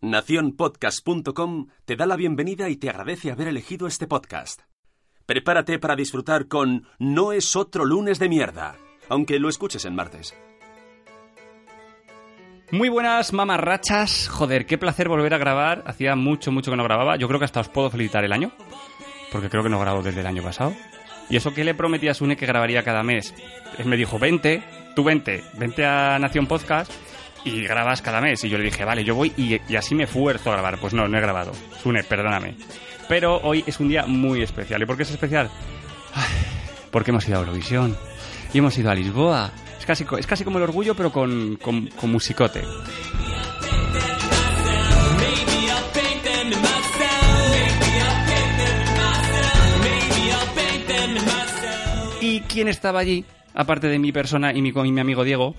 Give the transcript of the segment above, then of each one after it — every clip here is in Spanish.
Naciónpodcast.com te da la bienvenida y te agradece haber elegido este podcast. Prepárate para disfrutar con No es otro lunes de mierda, aunque lo escuches en martes. Muy buenas mamarrachas. Joder, qué placer volver a grabar. Hacía mucho, mucho que no grababa. Yo creo que hasta os puedo felicitar el año, porque creo que no grabo desde el año pasado. Y eso que le prometí a Sune que grabaría cada mes. Él me dijo, vente, tú vente, vente a Nación Podcast y grabas cada mes. Y yo le dije, vale, yo voy y, así me fuerzo a grabar. Pues no, no he grabado. Sune, perdóname. Pero hoy es un día muy especial. ¿Y por qué es especial? Porque hemos ido a Eurovisión y hemos ido a Lisboa. Es casi, es casi como el orgullo, pero con, con, con musicote. ¿Y quién estaba allí? Aparte de mi persona y mi, y mi amigo Diego,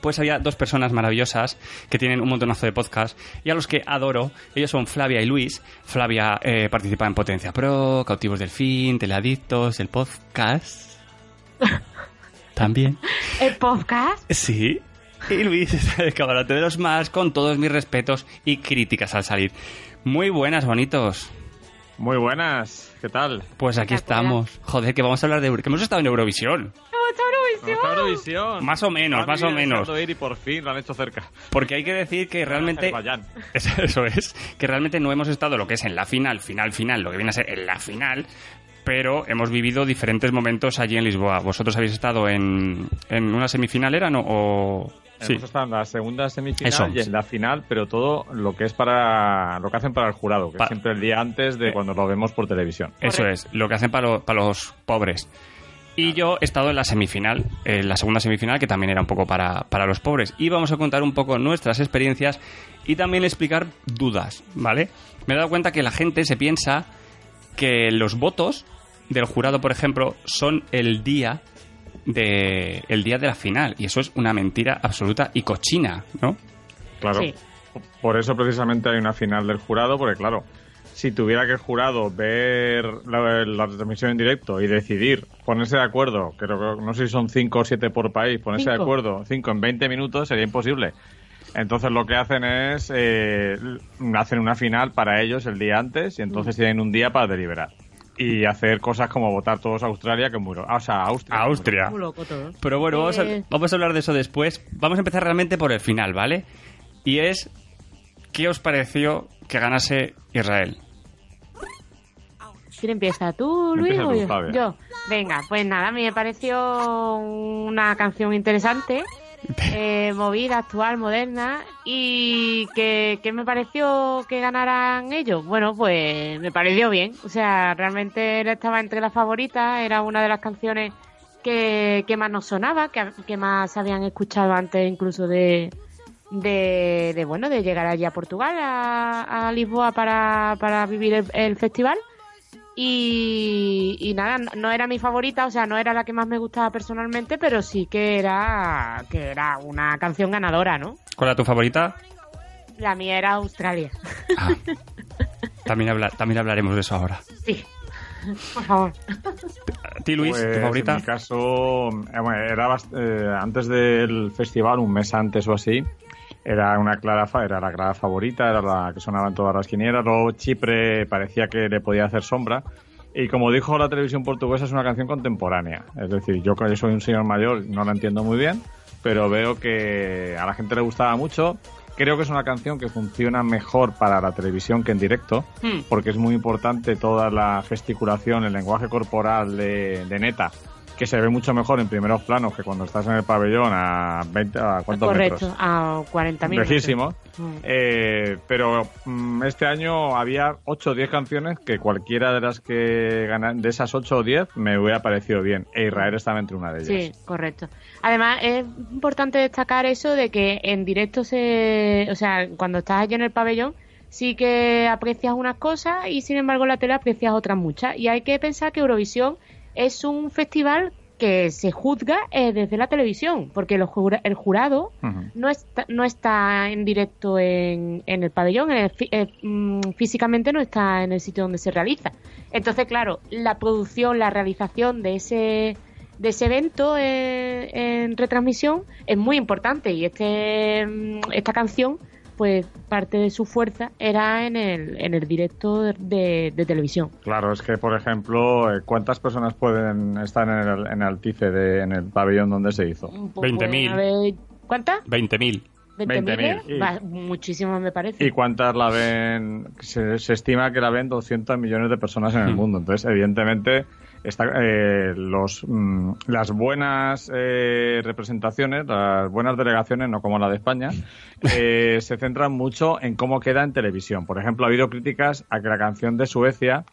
pues había dos personas maravillosas que tienen un montonazo de podcast y a los que adoro. Ellos son Flavia y Luis. Flavia eh, participa en Potencia Pro, Cautivos del Fin, Teleadictos, el podcast. También. ¿El podcast? Sí. Y Luis es el camarote de los más, con todos mis respetos y críticas al salir. Muy buenas, bonitos. Muy buenas, ¿qué tal? Pues aquí estamos. Joder, que vamos a hablar de Euro- que hemos estado en Eurovisión. A Eurovisión. Más o menos, más o menos. ir y por fin lo han hecho cerca. Porque hay que decir que realmente eso es, que realmente no hemos estado lo que es en la final, final, final, lo que viene a ser en la final, pero hemos vivido diferentes momentos allí en Lisboa. ¿Vosotros habéis estado en, en una semifinal, era, no? O... Sí, Hemos estado en la segunda semifinal Eso. y en la final, pero todo lo que es para lo que hacen para el jurado, que Pa- es siempre el día antes de Eh. cuando lo vemos por televisión. eso es, lo que hacen para, lo- para los pobres. Y yo he estado en la semifinal, en la segunda semifinal, que también era un poco para, para los pobres. Y vamos a contar un poco nuestras experiencias y también explicar dudas, ¿vale? Me he dado cuenta que la gente se piensa que los votos del jurado, por ejemplo, son el día de el día de la final y eso es una mentira absoluta y cochina, ¿no? Claro. Sí. Por eso precisamente hay una final del jurado, porque claro, si tuviera que el jurado ver la, la transmisión en directo y decidir ponerse de acuerdo, creo que no sé si son cinco o siete por país, ponerse de acuerdo cinco en 20 minutos sería imposible. Entonces lo que hacen es eh, hacen una final para ellos el día antes y entonces tienen un día para deliberar y hacer cosas como votar todos a Australia, que es muy, o sea, a Austria. Austria. Muy loco todo. Pero bueno, vamos a, vamos a hablar de eso después. Vamos a empezar realmente por el final, ¿vale? Y es, ¿qué os pareció que ganase Israel? ¿Quién empieza? ¿Tú, Luis, Empieza o tú, yo? Fabia. Yo. Venga, pues nada, a mí me pareció una canción interesante, eh, movida, actual, moderna, y que, que me pareció que ganaran ellos. Bueno, pues me pareció bien. O sea, realmente él estaba entre las favoritas, era una de las canciones que, que más nos sonaba, que, que más habían escuchado antes incluso de, de, de, bueno de llegar allí a Portugal a, a Lisboa para, para vivir el, el festival y, y nada no- era mi favorita o sea no era la que más me gustaba personalmente pero sí que era que era una canción ganadora no ¿Cuál era tu favorita? la mía era Australia Ah, también, habla- también hablaremos de eso ahora. sí por favor ¿A ti, Luis, Pues, tu favorita? En mi caso, eh, bueno, era bast- eh, antes del festival, un mes antes o así, era una clara fa- era la clara favorita, era la que sonaba en todas las quinielas. Luego Chipre parecía que le podía hacer sombra. Y como dijo la televisión portuguesa, es una canción contemporánea. Es decir, yo que soy un señor mayor, no la entiendo muy bien, pero veo que a la gente le gustaba mucho. Creo que es una canción que funciona mejor para la televisión que en directo, Hmm. porque es muy importante toda la gesticulación, el lenguaje corporal de, de Neta, que se ve mucho mejor en primeros planos que cuando estás en el pabellón a 20, a cuántos correcto metros. a 40 minutos Lejísimo. Mm. Eh, pero mm, este año había 8 o 10 canciones que cualquiera de las que ganan, de esas 8 o 10 me hubiera parecido bien. E Israel estaba entre una de ellas. Sí, correcto. Además, es importante destacar eso de que en directo se. O sea, cuando estás allí en el pabellón, sí que aprecias unas cosas y sin embargo en la tele aprecias otras muchas. Y hay que pensar que Eurovisión es un festival que se juzga eh, desde la televisión, porque el jurado no, está, no está en directo en, el pabellón, eh, mm, físicamente no está en el sitio donde se realiza. Entonces, claro, la producción, la realización de ese de ese evento eh, en retransmisión es muy importante y este mm, esta canción pues parte de su fuerza era en el, en el directo de, televisión. Claro, es que, por ejemplo, eh, ¿cuántas personas pueden estar en el, en Altice, de, en el pabellón donde se hizo? 20.000. ¿Cuántas? 20.000. 20.000. Muchísimas me parece. ¿Y cuántas la ven? Se, se, estima que la ven 200 millones de personas en el mundo. Entonces, evidentemente, está, eh, los, mm, las buenas eh, representaciones, las buenas delegaciones, no como la de España, eh, se centran mucho en cómo queda en televisión. Por ejemplo, ha habido críticas a que la canción de Suecia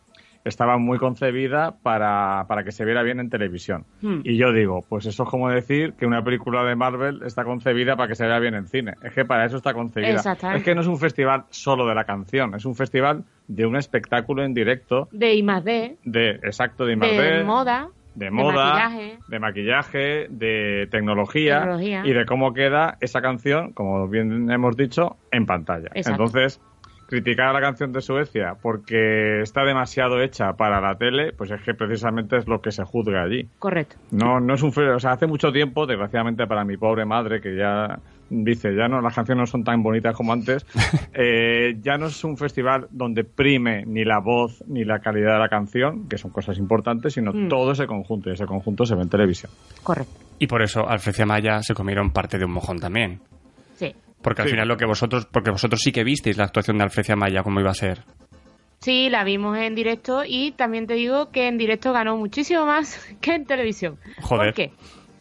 estaba muy concebida para, para que se viera bien en televisión. Hmm. Y yo digo, pues eso es como decir que una película de Marvel está concebida para que se vea bien en cine. Es que para eso está concebida. Es que no es un festival solo de la canción, es un festival de un espectáculo en directo. De I D. De, exacto, de I De moda. De moda, de maquillaje, de, tecnología, y de cómo queda esa canción, como bien hemos dicho, en pantalla. Entonces, criticar a la canción de Suecia porque está demasiado hecha para la tele, pues es que precisamente es lo que se juzga allí. Correcto. No, no es un o sea, hace mucho tiempo, desgraciadamente para mi pobre madre, que ya dice, ya no, las canciones no son tan bonitas como antes, eh, ya no es un festival donde prime ni la voz ni la calidad de la canción, que son cosas importantes, sino mm. todo ese conjunto, y ese conjunto se ve en televisión. Correcto. Y por eso Alfrecia Maya se comieron parte de un mojón también. Sí. Porque al final lo que vosotros, porque vosotros sí que visteis la actuación de Alfrecia Maya, cómo iba a ser. Sí, la vimos en directo y también te digo que en directo ganó muchísimo más que en televisión. Joder. ¿Por qué?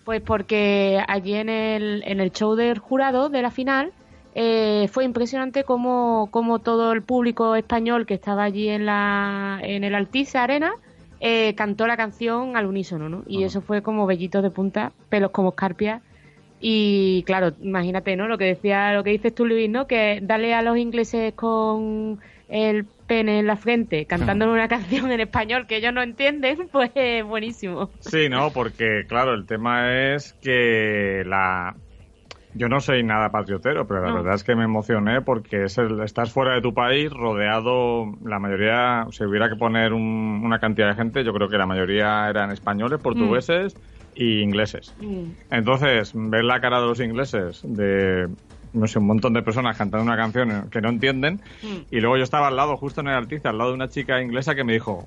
Pues porque allí en el, en el show del jurado de la final eh, fue impresionante como, como todo el público español que estaba allí en, la, en el Altice Arena eh, cantó la canción al unísono, ¿no? Y eso fue como bellitos de punta, pelos como escarpias y claro, imagínate, ¿no? Lo que decía, lo que dices tú, Luis, ¿no? Que darle a los ingleses con el pene en la frente cantando una canción en español que ellos no entienden, pues buenísimo. Sí, no, porque claro, el tema es que la yo no soy nada patriotero, pero la verdad es que me emocioné porque es estás fuera de tu país, rodeado, la mayoría, si hubiera que poner una cantidad de gente, yo creo que la mayoría eran españoles, portugueses, y ingleses. Mm. Entonces, ver la cara de los ingleses, de no sé, un montón de personas cantando una canción que no entienden, mm. y luego yo estaba al lado, justo en el artista, al lado de una chica inglesa que me dijo,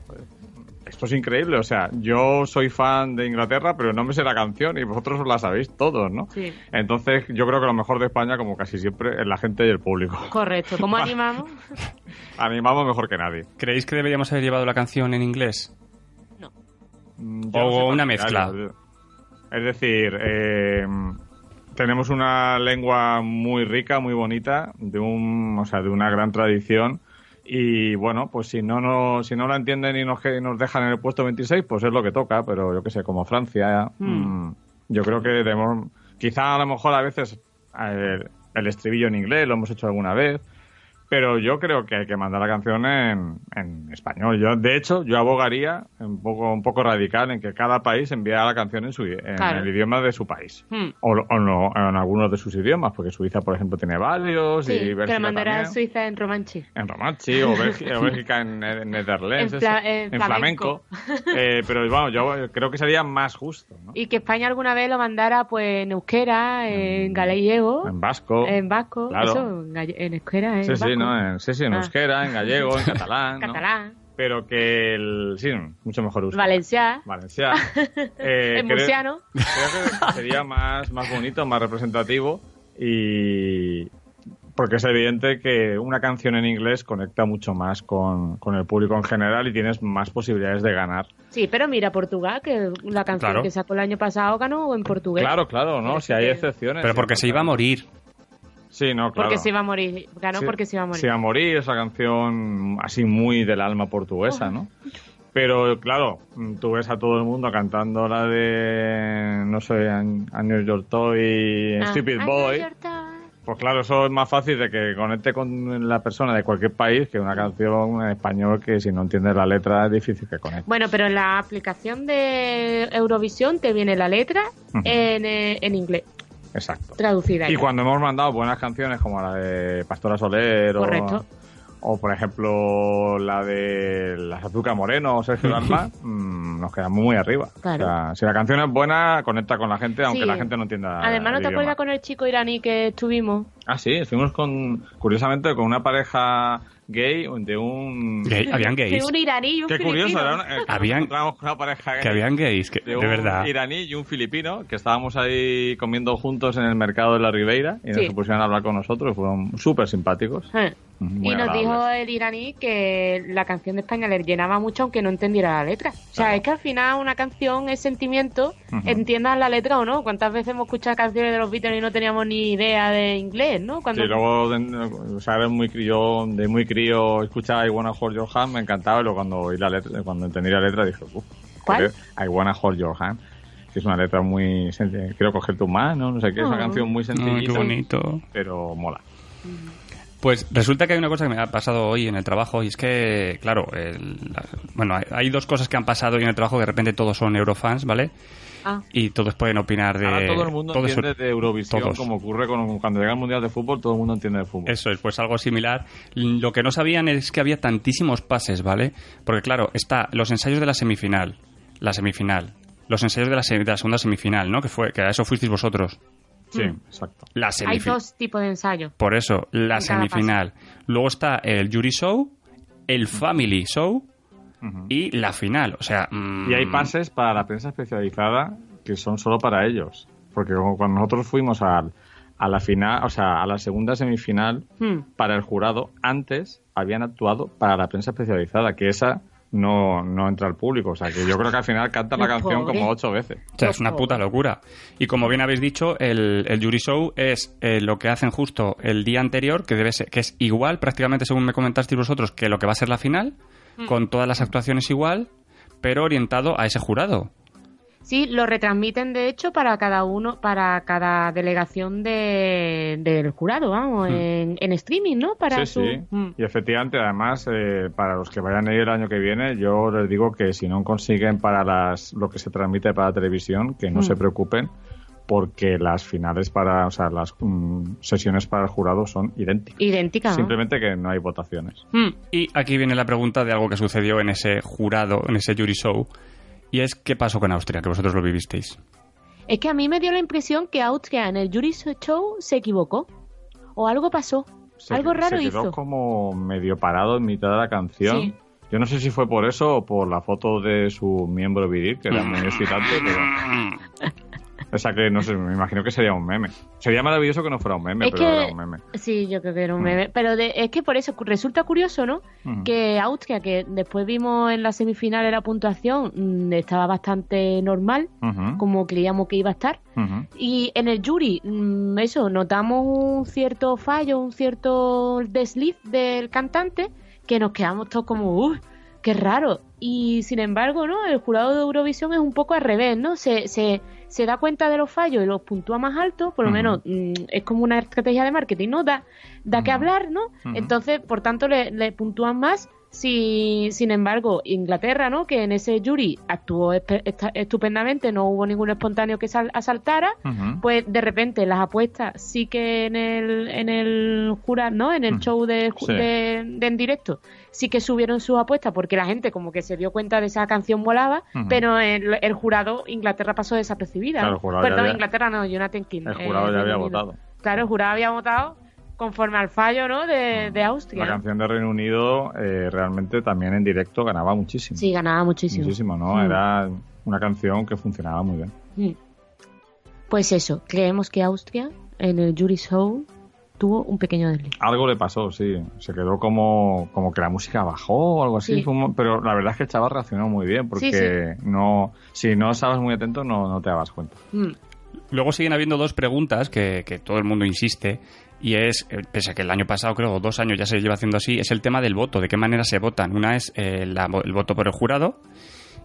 esto es increíble, o sea, yo soy fan de Inglaterra, pero no me sé la canción y vosotros la sabéis todos, ¿no? Sí. Entonces, yo creo que lo mejor de España, como casi siempre, es la gente y el público. Correcto. ¿Cómo animamos? animamos mejor que nadie. ¿Creéis que deberíamos haber llevado la canción en inglés? No. O una mezcla. Es decir, eh, tenemos una lengua muy rica, muy bonita, de un, o sea, de una gran tradición. Y bueno, pues si no, no si no la entienden y nos, nos dejan en el puesto 26, pues es lo que toca. Pero yo qué sé, como Francia, hmm. mm, yo creo que debemos, quizá a lo mejor a veces el estribillo en inglés lo hemos hecho alguna vez, pero yo creo que hay que mandar la canción en, en, español. Yo, de hecho, yo abogaría un poco, un poco radical en que cada país enviara la canción en, su, en el idioma de su país. Hmm. O, o, no, en algunos de sus idiomas, porque Suiza, por ejemplo, tiene varios. Sí, y Bélgica que mandara a Suiza en romanchi. En romanchi, o Bélgica, en, en en, flamenco. eh, pero bueno, yo creo que sería más justo. ¿no? Y que España alguna vez lo mandara pues en euskera, en, gallego. En vasco. En vasco, claro. eso, en, euskera, en vasco. En, sí, sí, en ah. euskera, en gallego, en catalán. catalán. Pero que el. Sí, mucho mejor uso. Valencia. Valencia. Eh, en murciano. Creo que sería más, más bonito, más representativo y. Porque es evidente que una canción en inglés conecta mucho más con, con el público en general y tienes más posibilidades de ganar. Sí, pero mira Portugal, que la canción que sacó el año pasado ganó en portugués. Claro, claro, ¿no? Si hay excepciones. Pero porque se iba a morir. Sí, no, claro. Porque se iba a morir. Ganó porque se iba a morir. Se iba a morir, esa canción así muy del alma portuguesa, ¿no? Pero claro, tú ves a todo el mundo cantando la de, no sé, A New York Toy, ah, Stupid Boy. Pues claro, eso es más fácil de que conecte con la persona de cualquier país que una canción en español que si no entiendes la letra es difícil que conecte. Bueno, pero en la aplicación de Eurovisión te viene la letra en, eh, en inglés, Exacto. traducida. Y ya. cuando hemos mandado buenas canciones como la de Pastora Soler o, Correcto. o por ejemplo la de Las Azúcar Moreno o Sergio Dalma, mm, nos quedamos muy arriba. Claro. O sea, si la canción es buena, conecta con la gente, aunque Sí. la gente no entienda. Además, ¿no te acuerdas con el chico iraní que estuvimos? Ah, sí, estuvimos con, curiosamente, con una pareja gay de un... Gay, habían gays. un iraní y un Qué curioso, era una- eh, Habían- con una pareja gay Que habían gays, que, de de, un verdad. iraní y un filipino que estábamos ahí comiendo juntos en el mercado de la Ribeira y Sí. nos pusieron a hablar con nosotros, fueron súper simpáticos. Eh. Muy y nos agradables. dijo el iraní que la canción de España le llenaba mucho aunque no entendiera la letra. O sea, Claro. es que al final una canción es sentimiento, Ujú. entiendas la letra o no. ¿Cuántas veces hemos escuchado canciones de los Beatles y no teníamos ni idea de inglés, no? Cuando... Sí, luego, de- o sea, eres muy crío, de muy crío, escuchaba I Wanna Hold Your Hand, me encantaba, y luego cuando oí la letra, cuando entendí la letra dije, uff, ¿Cuál? I Wanna Hold Your Hand, que es una letra muy, quiero coger tu mano, no sé qué, es una Oh. canción muy qué sencillita, bonito. pero mola. Pues resulta que hay una cosa que me ha pasado hoy en el trabajo y es que, claro, el- la- bueno, hay, hay dos cosas que han pasado hoy en el trabajo que de repente todos son eurofans, ¿vale? Ah, Y todos pueden opinar de... Ahora todo el mundo todos entiende de Eurovisión, todos. como ocurre con, cuando llega el Mundial de Fútbol, todo el mundo entiende de fútbol. Eso es, pues algo similar. Lo que no sabían es que había tantísimos pases, ¿vale? Porque claro, está los ensayos de la semifinal, la semifinal, los ensayos de la, semi- de la segunda semifinal, ¿no? Que fue que a eso fuisteis vosotros. Sí, Mm. exacto. La hay dos tipos de ensayos. Por eso, la En semifinal. Luego está el jury show, el family show Y la final. O sea, mm, Y hay pases para la prensa especializada que son solo para ellos. Porque como cuando nosotros fuimos al- a, la final, o sea, a la segunda semifinal Hmm. para el jurado, antes habían actuado para la prensa especializada, que esa no, no entra al público. O sea, que yo creo que al final cantan la canción como ocho veces. O sea, es una puta locura. Y como bien habéis dicho, el, el jury show es eh, lo que hacen justo el día anterior, que debe ser, que es igual prácticamente según me comentasteis vosotros que lo que va a ser la final, con todas las actuaciones igual, pero orientado a ese jurado. Sí, lo retransmiten de hecho para cada uno, para cada delegación de, del jurado, vamos, Hmm. en, en streaming, ¿no? Para sí, su... sí. Mm. Y efectivamente, además, eh, para los que vayan a ir el año que viene, yo les digo que si no consiguen para las lo que se transmite para la televisión, que no Mm. se preocupen, porque las finales para, o sea, las mm, sesiones para el jurado son idénticas. Idéntica, ¿no? Simplemente que no hay votaciones. Mm. Y aquí viene la pregunta de algo que sucedió en ese jurado, en ese jury show, y es qué pasó con Austria, que vosotros lo vivisteis. Es que a mí me dio la impresión que Austria en el Jury Show se equivocó. O algo pasó. Se, algo raro se quedó hizo. como medio parado en mitad de la canción. Sí. Yo no sé si fue por eso o por la foto de su miembro viril, que era muy excitante, pero... O sea que, no sé, me imagino que sería un meme. Sería maravilloso que no fuera un meme, Es pero que- era un meme. Sí, yo creo que era un Mm. meme. Pero de- es que por eso resulta curioso, ¿no? Ujú. Que Austria, que después vimos en la semifinal de la puntuación, mm, estaba bastante normal, como creíamos que iba a estar. Y en el jury, mm, eso, notamos un cierto fallo, un cierto desliz del cantante, que nos quedamos todos como, uff, qué raro. Y sin embargo, ¿no? El jurado de Eurovisión es un poco al revés, ¿no? Se, se, se da cuenta de los fallos y los puntúa más alto, por lo menos mm, es como una estrategia de marketing, ¿no? Da, da que hablar, ¿no? Entonces, por tanto, le, le puntúan más. Si, sin embargo, Inglaterra, ¿no? Que en ese jury actuó estupendamente, no hubo ningún espontáneo que sal- asaltara, pues de repente las apuestas sí que en el, en el jurado, ¿no? En el show de, sí. de, de en directo, sí que subieron sus apuestas porque la gente como que se dio cuenta de esa canción volaba, pero el, el jurado Inglaterra pasó desapercibida. Claro, ya Perdón, había- Inglaterra no, Jonathan King. El eh, jurado ya Reino había votado. Claro, el jurado había votado conforme al fallo, ¿no? De, de Austria. La canción de Reino Unido eh, realmente también en directo ganaba muchísimo. Sí, ganaba muchísimo. Muchísimo, ¿no? Mm. Era una canción que funcionaba muy bien. Mm. Pues eso, creemos que Austria en el Jury Show tuvo un pequeño desliz. Algo le pasó, sí. Se quedó como, como que la música bajó o algo así. Sí. Pero la verdad es que el chaval reaccionó muy bien porque no si no estabas muy atento no, no te dabas cuenta. Mm. Luego siguen habiendo dos preguntas que, que todo el mundo insiste y es, eh, pese a que el año pasado, creo, dos años ya se lleva haciendo así, es el tema del voto, de qué manera se votan. Una es eh, el voto por el jurado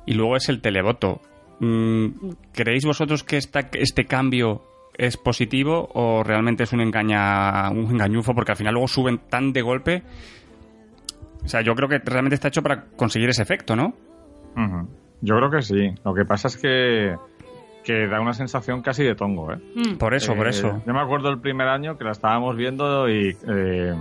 y luego es el televoto. Mm, ¿Creéis vosotros que esta, este cambio es positivo o realmente es un engaña un engañufo porque al final luego suben tan de golpe. O sea, yo creo que realmente está hecho para conseguir ese efecto, ¿no? Yo creo que sí. Lo que pasa es que, que da una sensación casi de tongo, ¿eh? Mm. Por eso, por Eh, eso. Yo me acuerdo el primer año que la estábamos viendo y. eh,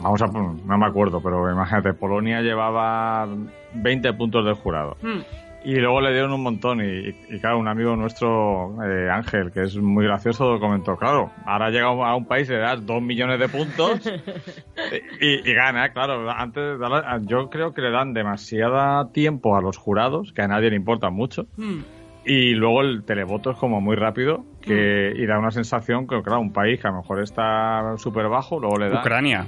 vamos a. No me acuerdo, pero imagínate, Polonia llevaba 20 puntos del jurado. Mm. Y luego le dieron un montón. Y, y claro, un amigo nuestro, eh, Ángel, que es muy gracioso, comentó: Claro, ahora llega a un país y le das 2 millones de puntos y, y gana, claro. Antes, yo creo que le dan demasiada tiempo a los jurados, que a nadie le importa mucho. Mm. Y luego el televoto es como muy rápido que, y da una sensación que, claro, un país que a lo mejor está súper bajo, luego le da, Ucrania.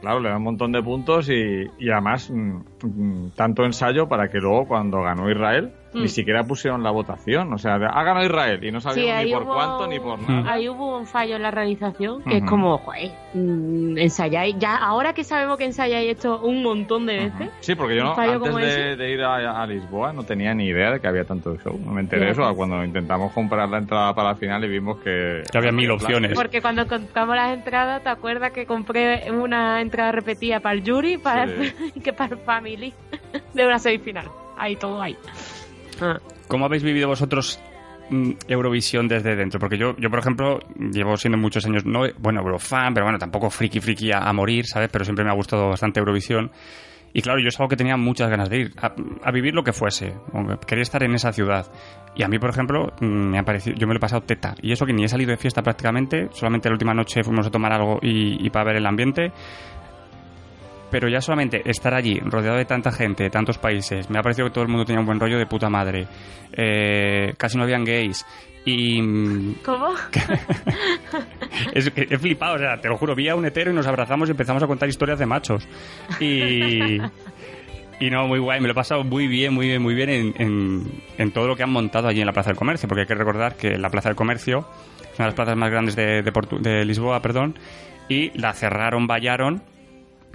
claro, le da un montón de puntos y, y además mm, mm, tanto ensayo para que luego cuando ganó Israel Mm. ni siquiera pusieron la votación. O sea, ha ganado Israel y no sabíamos Sí, ni por hubo- cuánto ni por Mm. nada. Ahí hubo un fallo en la realización que es como, joder, mm, ensayáis. Ya, ahora que sabemos que ensayáis esto un montón de veces, Sí, porque yo no, antes de, ir a, a Lisboa no tenía ni idea de que había tanto show. No me enteré eso cuando intentamos comprar la entrada para la final y vimos que... Que había mil opciones. porque cuando compramos las entradas, ¿te acuerdas que compré una entrada repetida para el jury para Sí. que para el family de una semifinal? Ahí todo ahí. Ah. ¿Cómo habéis vivido vosotros mm, Eurovisión desde dentro? Porque yo, yo, por ejemplo, llevo siendo muchos años, no, bueno, Eurofan, pero bueno, tampoco friki friki a, a morir, ¿sabes? Pero siempre me ha gustado bastante Eurovisión. Y claro, yo es algo que tenía muchas ganas de ir, a, a vivir lo que fuese. Quería estar en esa ciudad. Y a mí, por ejemplo, mm, me ha parecido, yo me lo he pasado teta. Y eso que ni he salido de fiesta prácticamente, solamente la última noche fuimos a tomar algo y, y para ver el ambiente. Pero ya solamente estar allí, rodeado de tanta gente, de tantos países, me ha parecido que todo el mundo tenía un buen rollo de puta madre. Eh, casi no habían gays. Y mm, ¿Cómo? es he flipado, o sea, te lo juro, vi a un hetero y nos abrazamos y empezamos a contar historias de machos. Y, y no, muy guay, me lo he pasado muy bien, muy bien, muy bien en, en, en todo lo que han montado allí en la Plaza del Comercio, porque hay que recordar que la Plaza del Comercio es una de las plazas más grandes de, de, de Lisboa, perdón, y la cerraron, vallaron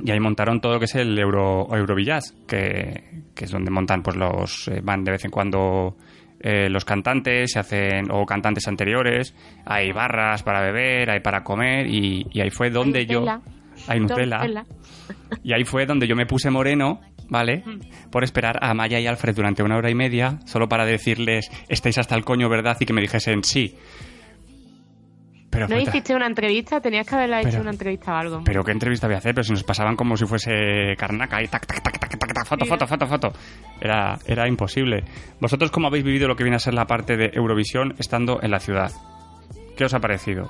y ahí montaron todo lo que es el Euro, Eurovillage, que, que es donde montan, pues los, eh, van de vez en cuando eh, los cantantes, se hacen, o cantantes anteriores, hay barras para beber, hay para comer, y, y ahí fue donde Hay yo... Nutella. Hay Nutella. Nutella. Y ahí fue donde yo me puse moreno, ¿vale? Mm. Por esperar a Maya y Alfred durante una hora y media, solo para decirles, estáis hasta el coño, ¿verdad? Y que me dijesen sí. Pero, ¿No hiciste una entrevista? Tenías que haberla hecho Pero- una entrevista o algo. pero qué entrevista voy a hacer, pero si nos pasaban como si fuese carnaca y tac, tac, tac, tac, tac, tac, foto, foto, foto, foto. Era, era imposible. ¿Vosotros cómo habéis vivido lo que viene a ser la parte de Eurovisión estando en la ciudad? ¿Qué os ha parecido?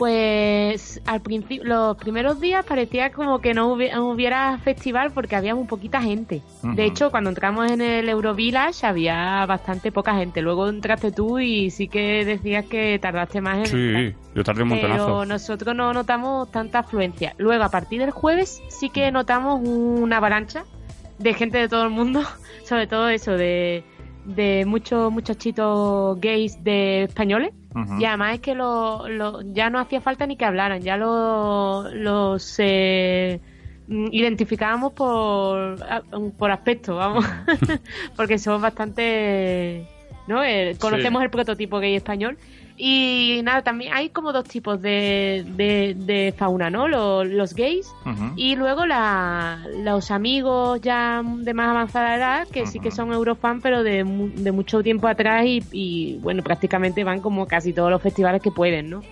Pues al principio, los primeros días parecía como que no hubi- no hubiera festival porque había muy poquita gente. De hecho, cuando entramos en el Eurovillage había bastante poca gente. Luego entraste tú y sí que decías que tardaste más en entrar. Sí, yo tardé un Pero montonazo. nosotros no notamos tanta afluencia. Luego, a partir del jueves, sí que notamos una avalancha de gente de todo el mundo, sobre todo eso, de, de muchos muchachitos gays de españoles. Y además es que lo, lo- ya no hacía falta ni que hablaran, ya lo- los eh, mm, identificábamos por, por aspecto, vamos, porque somos bastante, ¿no? Eh, conocemos el prototipo gay español. Y nada, también hay como dos tipos de, de, de fauna, ¿no? Los, los gays y luego la- los amigos ya de más avanzada edad, que sí que son eurofan, pero de, de mucho tiempo atrás y, y, bueno, prácticamente van como casi todos los festivales que pueden, ¿no?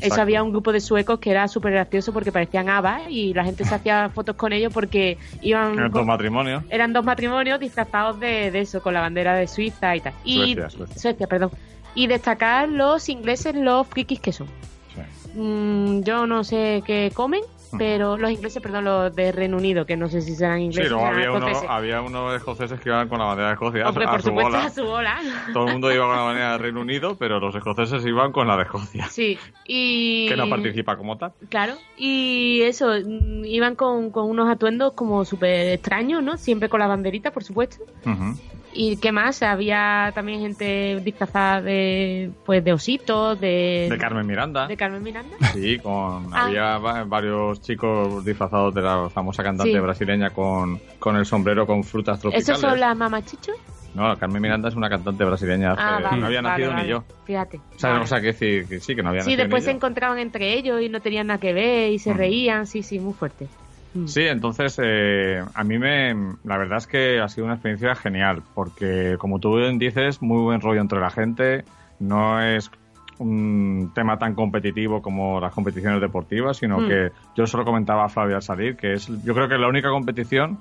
Eso había un grupo de suecos que era súper gracioso porque parecían habas y la gente se hacía fotos con ellos porque iban... Con- estos matrimonios. eran dos matrimonios disfrazados de, de eso, con la bandera de Suiza y tal. Y, Suecia, Suecia. perdón. Y destacar los ingleses, los frikis que son. Sí. Mm, yo no sé qué comen, pero los ingleses, perdón, los de Reino Unido, que no sé si serán Sí, ingleses luego serán había, uno, escoceses. había unos escoceses que iban con la bandera de Escocia Hombre, a por su supuesto, bola. a su bola. Todo el mundo iba con la bandera de Reino Unido, pero los escoceses iban con la de Escocia. Sí, y... Que no participa como tal. Claro, y eso, mm, iban con, con unos atuendos como súper extraños, ¿no? Siempre con la banderita, por supuesto. Ujú. ¿Y qué más? Había también gente disfrazada de, pues, de ositos, de... De Carmen Miranda. de Carmen Miranda. Sí, con Ah. había va- varios chicos disfrazados de la famosa cantante Sí. brasileña con, con el sombrero con frutas tropicales. ¿Esos son las mamachichos? No, Carmen Miranda es una cantante brasileña. Ah, vale, no había vale, nacido vale. ni yo. Fíjate. O sea, Vale. o sea, que decir que sí, que no había Sí, nacido después ni se yo. encontraban entre ellos y no tenían nada que ver y se Mm. reían, sí, sí, muy fuerte. Mm. Sí, entonces eh, a mí me, la verdad es que ha sido una experiencia genial, porque como tú bien dices, muy buen rollo entre la gente, no es un tema tan competitivo como las competiciones deportivas, sino Mm. que yo solo comentaba a Flavia al salir, que es yo creo que es la única competición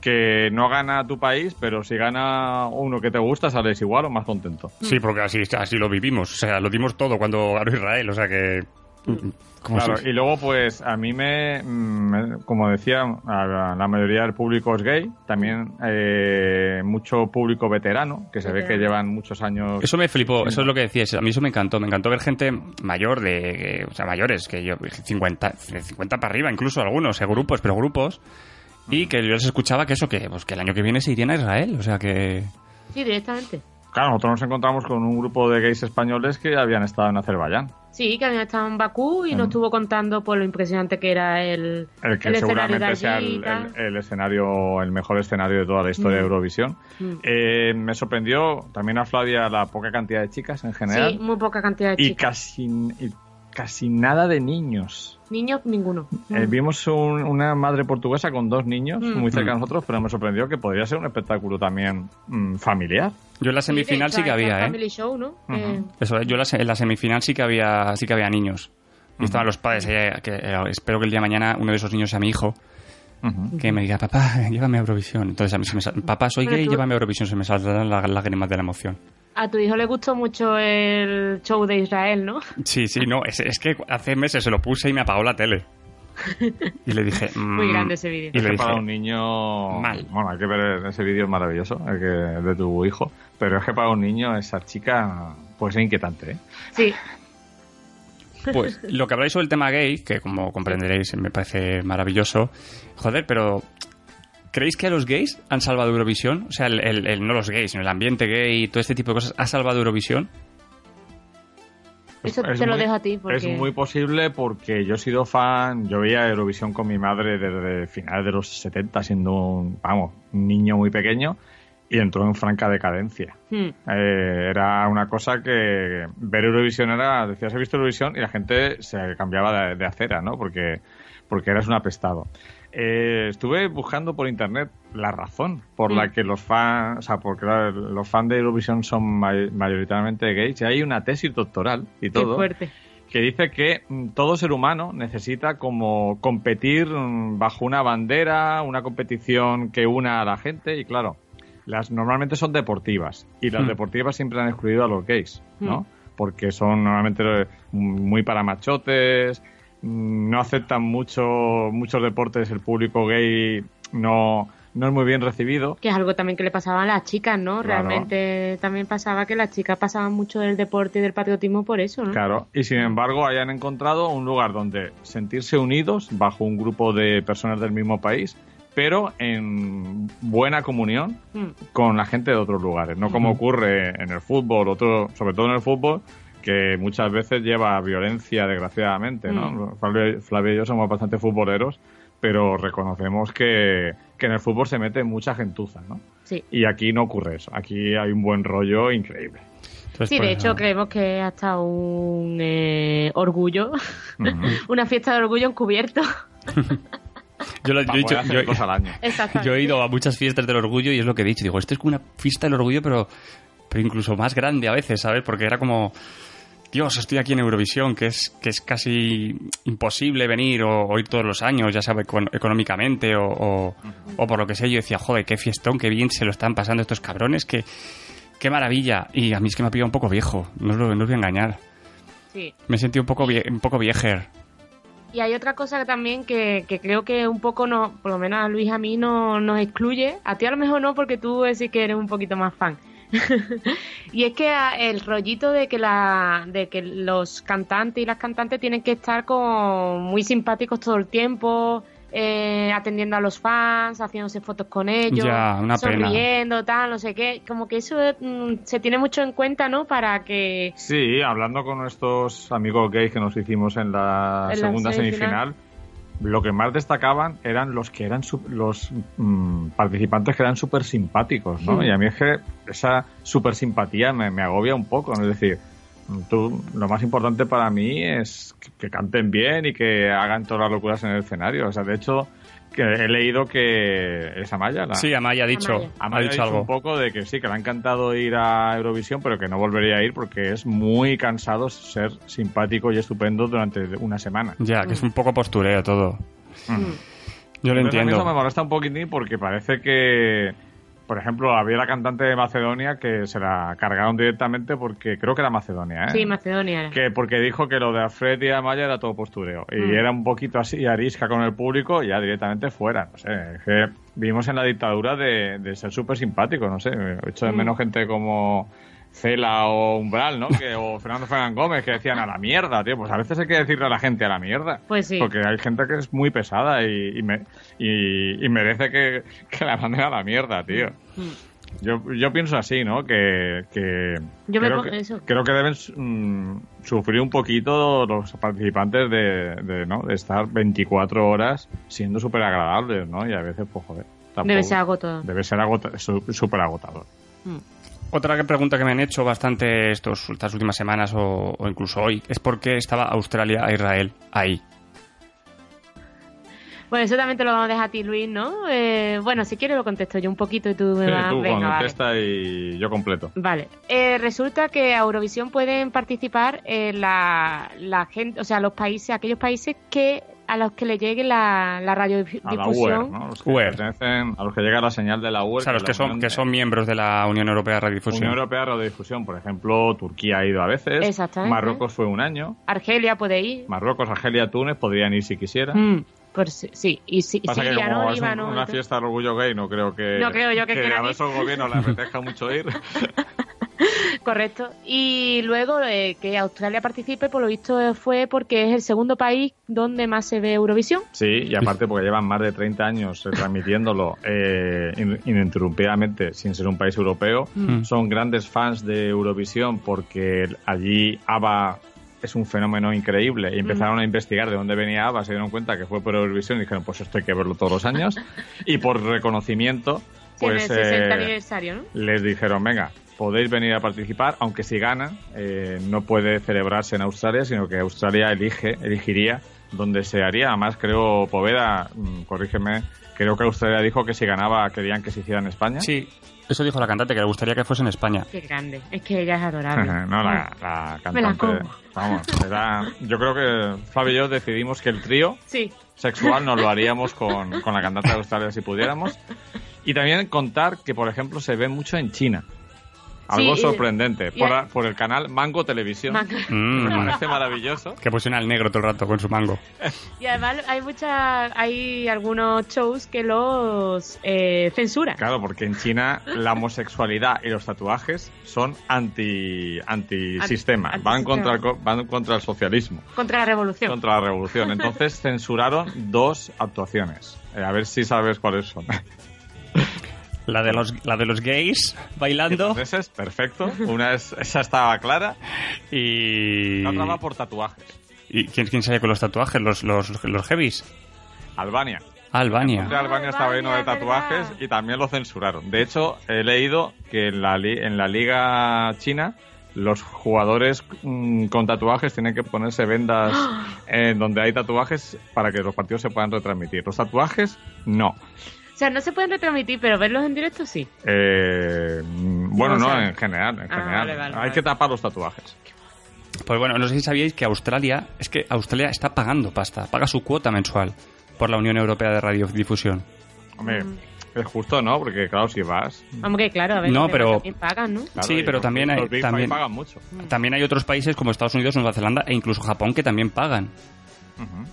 que no gana tu país, pero si gana uno que te gusta, sales igual o más contento. Sí, porque así, así lo vivimos. O sea, lo dimos todo cuando ganó Israel. O sea que. ¿Cómo Claro, y luego pues a mí me, como decía, a la, la mayoría del público es gay, también eh, mucho público veterano, que se ve que llevan muchos años. Eso me flipó, eso es lo que decías. A mí eso me encantó. Me encantó ver gente mayor, de, o sea, mayores, que yo, 50, de 50 para arriba, incluso algunos, eh, grupos, pero grupos. Y que yo les escuchaba que eso, que, pues, que el año que viene se irían a Israel. O sea que. Sí, directamente. Claro, nosotros nos encontramos con un grupo de gays españoles que habían estado en Azerbaiyán. Sí, que habían estado en Bakú y nos estuvo contando por lo impresionante que era el, El que el seguramente sea el, el- escenario, el mejor escenario de toda la historia de. Eurovisión. Eh, me sorprendió también a Flavia la poca cantidad de chicas en general. Sí, muy poca cantidad de y chicas. casi, y casi nada de niños. Niños, ninguno. Eh, Mm. vimos un- una madre portuguesa con dos niños Mm. muy cerca de Mm. nosotros, pero me sorprendió que podría ser un espectáculo también mm, familiar. Yo en la Sí, de semifinal sí que había, ¿eh? Family Show, ¿no? Eh, Eso, yo en la, se- en la semifinal sí que había, sí que había niños. Y estaban los padres. que, eh, espero que el día de mañana uno de esos niños sea mi hijo. Que me diga, papá, llévame a Eurovisión. Entonces a mí se me sal- papá, soy Pero gay, tú- llévame a Eurovisión. Se me saldrán las lágrimas de la emoción. a tu hijo le gustó mucho el show de Israel, ¿no? Sí, sí, no, es, es que hace meses se lo puse y me apagó la tele. Y le dije... Muy mm, grande ese vídeo. Y le que para dije, un niño. Mal. Bueno, hay que ver ese vídeo es maravilloso, el que, de tu hijo. Pero es que para un niño, esa chica, pues es inquietante, ¿eh? Sí, Pues lo que habláis sobre el tema gay, que como comprenderéis me parece maravilloso, joder, pero ¿creéis que a los gays han salvado Eurovisión? O sea, el, el- el- no los gays, sino el ambiente gay y todo este tipo de cosas, ¿ha salvado Eurovisión? eso Es te lo muy- dejo a ti. Porque... Es muy posible porque yo he sido fan, yo veía Eurovisión con mi madre desde finales de los 70, siendo un, vamos, un niño muy pequeño, y entró en franca decadencia. Hmm. Eh, era una cosa que ver Eurovisión era, decías, he visto Eurovisión y la gente se cambiaba de, de acera, ¿no? Porque, porque eras un apestado. Eh, estuve buscando por internet la razón por la Mm. que los fans, o sea, porque la- los fans de Eurovisión son may- mayoritariamente gays y hay una tesis doctoral y Qué todo fuerte. que dice que mm, todo ser humano necesita como competir mm, bajo una bandera, una competición que una a la gente y claro, las normalmente son deportivas y las Hmm. deportivas siempre han excluido a los gays, ¿no? Hmm. Porque son normalmente eh, muy para machotes, no aceptan mucho muchos deportes, el público gay no no es muy bien recibido. Que es algo también que le pasaba a las chicas, ¿no? Claro. Realmente también pasaba que las chicas pasaban mucho del deporte y del patriotismo por eso, ¿no? Claro, y sin embargo hayan encontrado un lugar donde sentirse unidos bajo un grupo de personas del mismo país, pero en buena comunión Hmm. con la gente de otros lugares, no como ocurre en el fútbol, otro, sobre todo en el fútbol, que muchas veces lleva a violencia, desgraciadamente, ¿no? Mm. Flavio, Flavio y yo somos bastante futboleros, pero reconocemos que, que en el fútbol se mete mucha gentuza, ¿no? Sí. Y aquí no ocurre eso, aquí hay un buen rollo increíble. Entonces, Sí, pues, de hecho no. creemos que es hasta un eh, orgullo, una fiesta de orgullo encubierto. Yo, lo- yo he Para dicho- poder hacer yo- dos al año. Exactamente. yo he ido a muchas fiestas del orgullo y es lo que he dicho. Digo, esto es como una fiesta del orgullo, pero, pero incluso más grande a veces, ¿sabes? Porque era como, Dios, estoy aquí en Eurovisión, que es, que es casi imposible venir o, o ir todos los años, ya sabes, con- económicamente o, o, o por lo que sé. Yo decía, joder, qué fiestón, qué bien se lo están pasando estos cabrones, qué, qué maravilla. Y a mí es que me ha pillado un poco viejo, no os, lo, no os voy a engañar. Sí. Me he sentido un poco, vie- un poco viejer. Y hay otra cosa también que, que creo que un poco, no, por lo menos a Luis a mí no, nos excluye. A ti a lo mejor no, porque tú sí que eres un poquito más fan. y es que a- el rollito de que la de que los cantantes y las cantantes tienen que estar como muy simpáticos todo el tiempo eh, atendiendo a los fans haciéndose fotos con ellos Ya, una pena. sonriendo tal no sé qué como que eso mm, se tiene mucho en cuenta no para que Sí, hablando con nuestros amigos gays que nos hicimos en la En la segunda semifinal. semifinal, lo que más destacaban eran los que eran su- los mm, participantes que eran súper simpáticos, ¿no? Sí. Y a mí es que esa súper simpatía me, me agobia un poco, ¿no? Es decir, tú, lo más importante para mí es que, que canten bien y que hagan todas las locuras en el escenario. O sea, de hecho, que he leído que es Amaya, la, Sí, Amaya ha dicho, Amaya. ha dicho algo. un poco de que sí, que le ha encantado ir a Eurovisión, pero que no volvería a ir porque es muy cansado ser simpático y estupendo durante una semana. Ya, que es un poco postureo todo. Mm. Yo lo Entonces, a mí entiendo. Eso me molesta un poquitín porque parece que, por ejemplo, había la cantante de Macedonia que se la cargaron directamente porque creo que era Macedonia, ¿eh? Sí, Macedonia era. que porque dijo que lo de Alfred y Amaya era todo postureo y Mm. era un poquito así arisca con el público y ya directamente fuera no sé es que vivimos en la dictadura de, de ser súper simpático no sé he hecho de Mm. menos gente como Cela o Umbral no que, o Fernando Fernández Gómez que decían a la mierda tío pues a veces hay que decirle a la gente a la mierda Pues sí. porque hay gente que es muy pesada y, y, me- y- y merece que, que la manden a la mierda tío Mm. yo, yo pienso así, ¿no? Que, que Yo me creo, pongo- que, eso. creo que deben mm, sufrir un poquito los participantes de, de, ¿no? de estar 24 horas siendo súper agradables, ¿no? Y a veces, pues joder. tampoco- Debe ser agotador. Debe ser agota- súper agotador. Mm. Otra que- pregunta que me han hecho bastante estos, estas últimas semanas o, o incluso hoy es por qué estaba Australia a Israel ahí. Bueno, eso también te lo vamos a dejar a ti, Luis, ¿no? Eh, bueno, si quieres lo contesto yo un poquito y tú me Sí, vas... tú Venga, vale. contesta y yo completo. Vale. Eh, resulta que a Eurovisión pueden participar eh, la, la gente, o sea, los países, aquellos países que a los que le llegue la, la A la UER, radiodifusión. ¿no? Los que UER. pertenecen a los que llega la señal de la UER. O sea, los que son, que son miembros de la Unión Europea de Radiodifusión. Unión Europea de Radiodifusión, por ejemplo, Turquía ha ido a veces. Exactamente. Marruecos fue un año. Argelia puede ir. Marruecos, Argelia, Túnez podrían ir si quisieran. Mm, por si- sí, y si, Pasa que como ¿no? es Líbano, una fiesta de orgullo gay, no creo que, No creo yo que quieran a esos gobiernos les apetezca mucho ir. Correcto. Y luego eh, que Australia participe, por lo visto eh, fue porque es el segundo país donde más se ve Eurovisión. Sí, y aparte porque llevan más de 30 años transmitiéndolo eh, in- ininterrumpidamente sin ser un país europeo. Mm. Son grandes fans de Eurovisión porque allí ABBA es un fenómeno increíble y empezaron a investigar de dónde venía ABBA, se dieron cuenta que fue por Eurovisión y dijeron, pues esto hay que verlo todos los años. y por reconocimiento, pues... El 60 eh, aniversario, ¿no? les dijeron, venga, podéis venir a participar, aunque si gana, eh, no puede celebrarse en Australia, sino que Australia elige, elegiría dónde se haría. Además, creo, Poveda, mm, corrígeme, creo que Australia dijo que si ganaba querían que se hiciera en España. Sí, eso dijo la cantante, que le gustaría que fuese en España. Qué grande. Es que ella es adorable. no, la, la Me la cantante. como. Vamos, era- yo creo que Fabio y yo decidimos que el trío Sí. sexual nos lo haríamos con, con la cantante de Australia si pudiéramos. Y también contar que, por ejemplo, se ve mucho en China. Algo Sí, y- sorprendente. y- Por, por el canal Mango Televisión. Manga. Mm. Me parece maravilloso. Que pusieron al negro todo el rato con su mango. Y además hay muchas, hay algunos shows que los eh, censuran. Claro, porque en China la homosexualidad y los tatuajes son anti antisistema. Anti- Van contra, el, van contra el socialismo, Contra la revolución. contra la revolución. Entonces censuraron dos actuaciones. Eh, a ver si sabes cuáles son. La de los, la de los gays bailando Entonces es perfecto. Una es, esa estaba clara. y... La otra va por tatuajes. ¿Y quién, quién sale con los tatuajes? ¿Los, los, los heavies? Albania. Ah, Albania. De Albania estaba lleno de Albania, tatuajes ¿verdad? y también lo censuraron. De hecho, he leído que en la, li- en la liga china los jugadores mm, con tatuajes tienen que ponerse vendas en donde hay tatuajes para que los partidos se puedan retransmitir. Los tatuajes, no. O sea, no se pueden retransmitir, pero verlos en directo sí. Eh, mm, bueno, No, en general. En Ah, general. vale, vale, hay vale. que tapar los tatuajes. Pues bueno, no sé si sabíais que Australia, es que Australia está pagando pasta, paga su cuota mensual por la Unión Europea de Radiodifusión. Hombre, Mm. es justo, ¿no? Porque claro, si vas... Vamos que claro, a ver, No, pero- también pagan, ¿no? claro, Sí, pero los- también hay- también- pagan mucho. También hay otros países como Estados Unidos, Nueva Zelanda e incluso Japón que también pagan.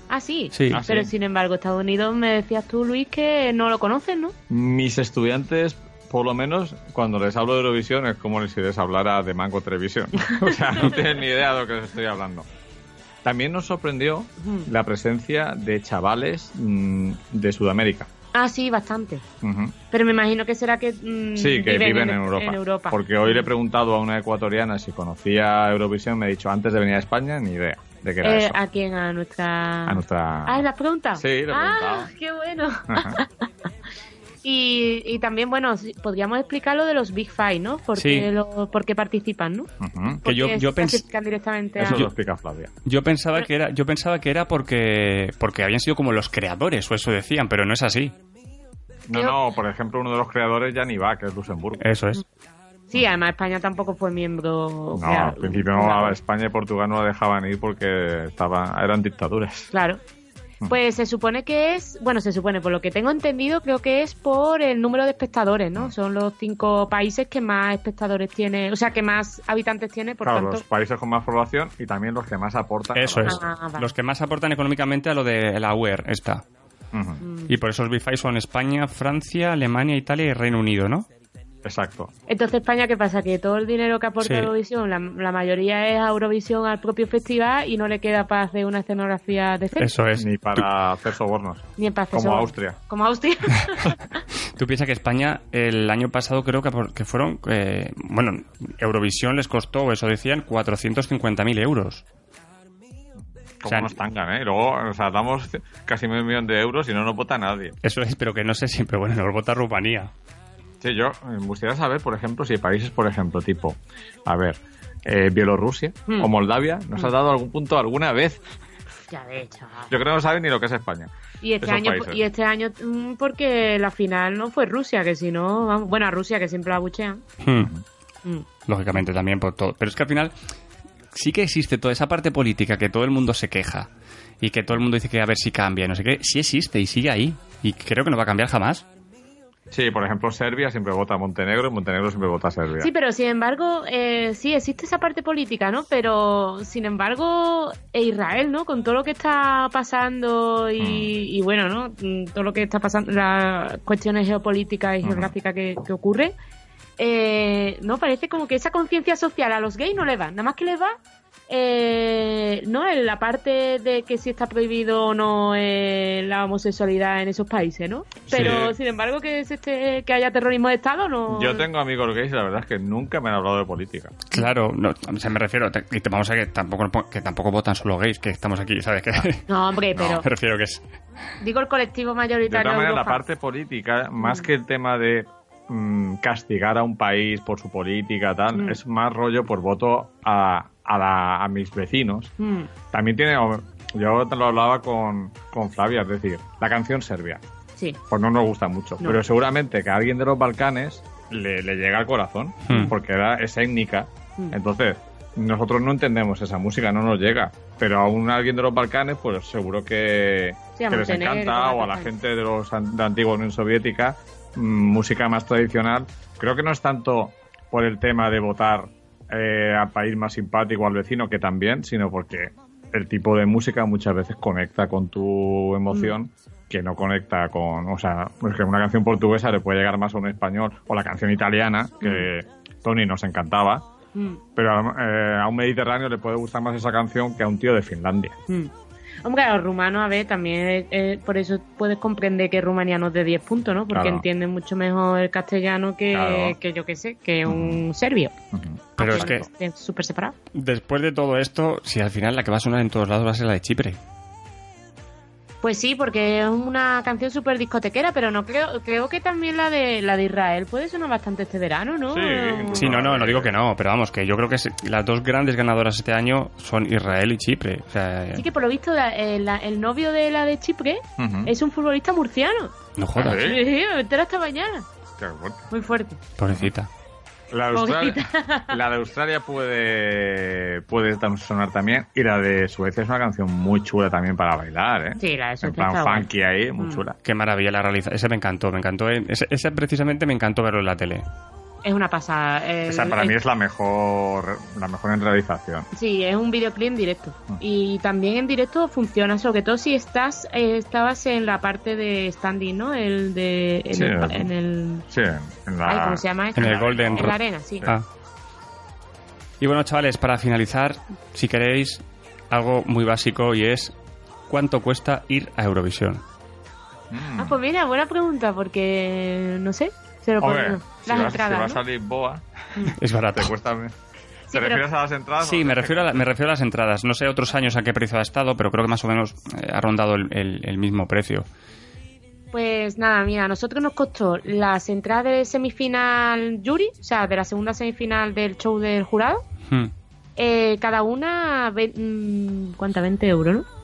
Ah, sí. Sí. Ah, Pero sí. sin embargo, Estados Unidos me decías tú, Luis, que no lo conoces, ¿no? Mis estudiantes, por lo menos, cuando les hablo de Eurovisión es como si les hablara de Mango Televisión. o sea, no tienen ni idea de lo que les estoy hablando. También nos sorprendió la presencia de chavales mm, de Sudamérica. Ah, sí, bastante. Pero me imagino que será que mm, Sí, que viven, en, Europa. en Europa. Porque hoy le he preguntado a una ecuatoriana si conocía Eurovisión, me ha dicho antes de venir a España, ni idea. De qué era Eh, eso. ¿A quién? A nuestra... A nuestra... Ah, ¿la has preguntado? Sí, le he Ah, qué bueno. Y, y también, bueno, podríamos explicar lo de los Big Five, ¿no? ¿Por, Sí. qué, lo- por qué participan, no? Que yo- Porque yo se pens- clasifican directamente Eso a... lo explica Flavia. Yo pensaba que era, yo pensaba que era porque, porque habían sido como los creadores, o eso decían, pero no es así. No, no, por ejemplo, uno de los creadores ya ni va, que es Luxemburgo. Eso es. Sí, además España tampoco fue miembro... No, claro, al principio no, fundador. España y Portugal no la dejaban ir porque estaba, eran dictaduras. Claro. Mm. Pues se supone que es, bueno, se supone, por lo que tengo entendido, creo que es por el número de espectadores. ¿no? Son los cinco países que más espectadores tiene, o sea, que más habitantes tiene, por claro, tanto. los países con más población y también los que más aportan. Eso es. Ah, vale. Los que más aportan económicamente a lo de la UER, esta. Mm. Y por eso los Big son España, Francia, Alemania, Italia y Reino Unido, ¿no? Exacto. Entonces, España, ¿qué pasa? Que todo el dinero que aporta Sí. Eurovisión, la, la mayoría es a Eurovisión al propio festival y no le queda para hacer una escenografía decente. Eso es. Ni para hacer sobornos. Ni en para hacer Como. Austria. Como Austria. Tú piensas que España el año pasado creo que, que fueron, eh, bueno, Eurovisión les costó, o eso decían, 450.000 euros. Como O sea, nos tangan, ¿eh? Y luego, o sea, damos casi medio millón de euros y no nos vota nadie. Eso es, pero que no sé si, pero bueno, nos vota Rumanía. Sí, yo eh, me gustaría saber, por ejemplo, si países, por ejemplo, tipo, a ver, eh, Bielorrusia Hmm. o Moldavia, ¿nos ha dado algún punto alguna vez? ya ves, chaval. Yo creo que no saben ni lo que es España. Y este año, países. y este año mm, porque la final no fue Rusia, que si no, vamos- bueno, a Rusia que siempre la buchean. Hmm. Mm. Lógicamente también por todo. Pero es que al final sí que existe toda esa parte política que todo el mundo se queja y que todo el mundo dice que a ver si cambia y no sé qué. Sí existe y sigue ahí. Y creo que no va a cambiar jamás. Sí, por ejemplo, Serbia siempre vota a Montenegro y Montenegro siempre vota a Serbia. Sí, pero sin embargo, eh, sí existe esa parte política, ¿no? Pero sin embargo, e Israel, ¿no? Con todo lo que está pasando y, y bueno, ¿no? Mm, Todo lo que está pasando, las cuestiones geopolíticas y geográficas que, que ocurre, eh, no parece como que esa conciencia social a los gays no le va, nada más que les va. Eh, no en la parte de que si está prohibido o no eh, la homosexualidad en esos países, ¿no? Pero Sí. sin embargo que es este, que haya terrorismo de estado no. Yo tengo amigos gays y la verdad es que nunca me han hablado de política. Claro, no, o sea, me refiero, te- y te- vamos a ver que tampoco, que tampoco votan solo gays, que estamos aquí, ¿sabes? Que, No, hombre, pero me refiero que es... digo el colectivo De mayoritario. todas maneras, la parte política, más que el tema de mm, castigar a un país por su política, tal, Mm. es más rollo por voto a, a, la- a mis vecinos. Mm, También tiene, yo te lo hablaba con, con Flavia, es decir, la canción serbia, sí. pues no nos gusta mucho, No. pero seguramente que a alguien de los Balcanes le, le llega al corazón, Hmm. porque era, es étnica. Mm. Entonces, nosotros no entendemos esa música, no nos llega, pero a un alguien de los Balcanes, pues seguro que, Sí, que les encanta, o a la Balcanes. gente de, los, an- de la antigua Unión Soviética, mm, música más tradicional. Creo que no es tanto por el tema de votar eh, al país más simpático, al vecino, que también, sino porque el tipo de música muchas veces conecta con tu emoción. Mm. que no conecta con, o sea, pues que una canción portuguesa le puede llegar más a un español, o la canción italiana, que Tony nos encantaba, Mm, pero eh, a un mediterráneo le puede gustar más esa canción que a un tío de Finlandia. mm. Hombre, los rumanos, a ver, también eh, por eso puedes comprender que Rumanía no es de 10 puntos, ¿no? Porque Claro. entienden mucho mejor el castellano que, Claro. que yo que sé, que un serbio. Pero es que súper separado. después de todo esto, si al final la que va a sonar en todos lados va a ser la de Chipre. Pues sí, porque es una canción súper discotequera, pero no creo, creo que también la de la de Israel puede sonar bastante este verano, ¿no? Sí, Sí, no, no, no digo que no, pero vamos, que yo creo que las dos grandes ganadoras este año son Israel y Chipre. O sea, Sí que por lo visto la- la- el novio de la de Chipre es un futbolista murciano. no jodas, ¿Sí? Sí, me entero mañana. Muy fuerte. pobrecita. La de, Australia, la de Australia puede, puede sonar también. Y la de Suecia es una canción muy chula también para bailar, ¿eh? Sí, la de En Suecia plan está guay. funky ahí, muy Mm. chula. Qué maravilla la realiza. Ese me encantó, me encantó. eh. Ese, ese precisamente me encantó verlo en la tele. Es una pasada. El- Esa para el- mí es la mejor, la mejor en realización. Sí, es un videoclip en directo. Mm. Y también en directo funciona, sobre todo si estás eh, estabas en la parte de standing, ¿no? El de en, Sí, el, en el- Sí, en la... ay, ¿cómo se llama? esto? En el Golden En la arena, sí. Ah. Y bueno, chavales, para finalizar, si queréis, algo muy básico y es ¿cuánto cuesta ir a Eurovisión? Mm. Ah, pues mira, buena pregunta porque no sé, se lo Hombre, pongo. si Las vas, si entradas, vas ¿no? a Lisboa, Es barato. te cuesta... ¿Te pero- refieres a las entradas? Sí, me refiero, a la- me refiero a las entradas. No sé otros años a qué precio ha estado, pero creo que más o menos eh, ha rondado el, el- el mismo precio. Pues nada, mira, a nosotros nos costó las entradas de semifinal Yuri, o sea, de la segunda semifinal del show del jurado, Hmm. eh, cada una, ve- mm, ¿cuánta? 20 euros, ¿no?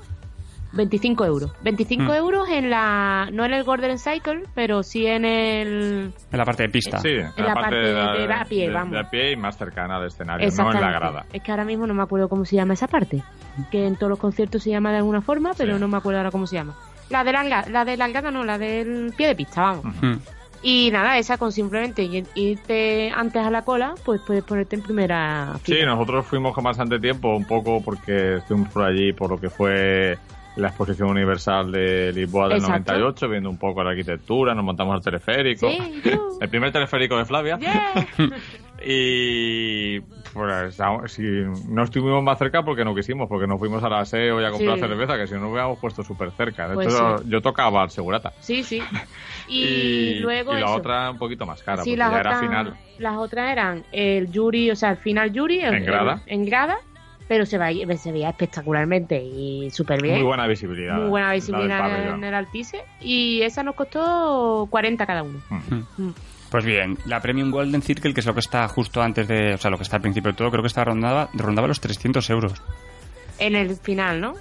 25 euros. 25 Hmm. euros en la, no en el Golden Cycle, pero sí en el... En la parte de pista. Sí, en la parte de- de a pie, de- vamos. de a pie y más cercana al escenario, no en la grada. Es que ahora mismo no me acuerdo cómo se llama esa parte. Que en todos los conciertos se llama de alguna forma, pero Sí. no me acuerdo ahora cómo se llama. La de la, la de la no, la del pie de pista, vamos. Hmm. Y nada, esa con simplemente ir- irte antes a la cola, pues puedes ponerte en primera Sí, nosotros fuimos con bastante tiempo, un poco porque estuvimos por allí por lo que fue la exposición universal de Lisboa del Exacto. 98, viendo un poco la arquitectura, nos montamos al teleférico. Sí. El primer teleférico de Flavia. Yeah. Y pues si no estuvimos más cerca porque no quisimos, porque nos fuimos a la SEO y a comprar Sí. cerveza, que si no nos hubiéramos puesto súper cerca. De Pues hecho, sí. yo tocaba al segurata. Sí, sí. Y, luego y la eso. otra un poquito más cara, Sí, porque ya era final. las otras eran el Yuri, o sea, el final Yuri. el- En grada. el- en grada, pero se veía, se veía espectacularmente y súper bien. Muy buena visibilidad. Muy buena visibilidad en, el Altice. Y esa nos costó 40 cada uno. Mm. Pues bien, la Premium Golden Circle, que es lo que está justo antes de, o sea, lo que está al principio de todo, creo que está rondaba, rondaba los 300 euros. En el final, ¿no?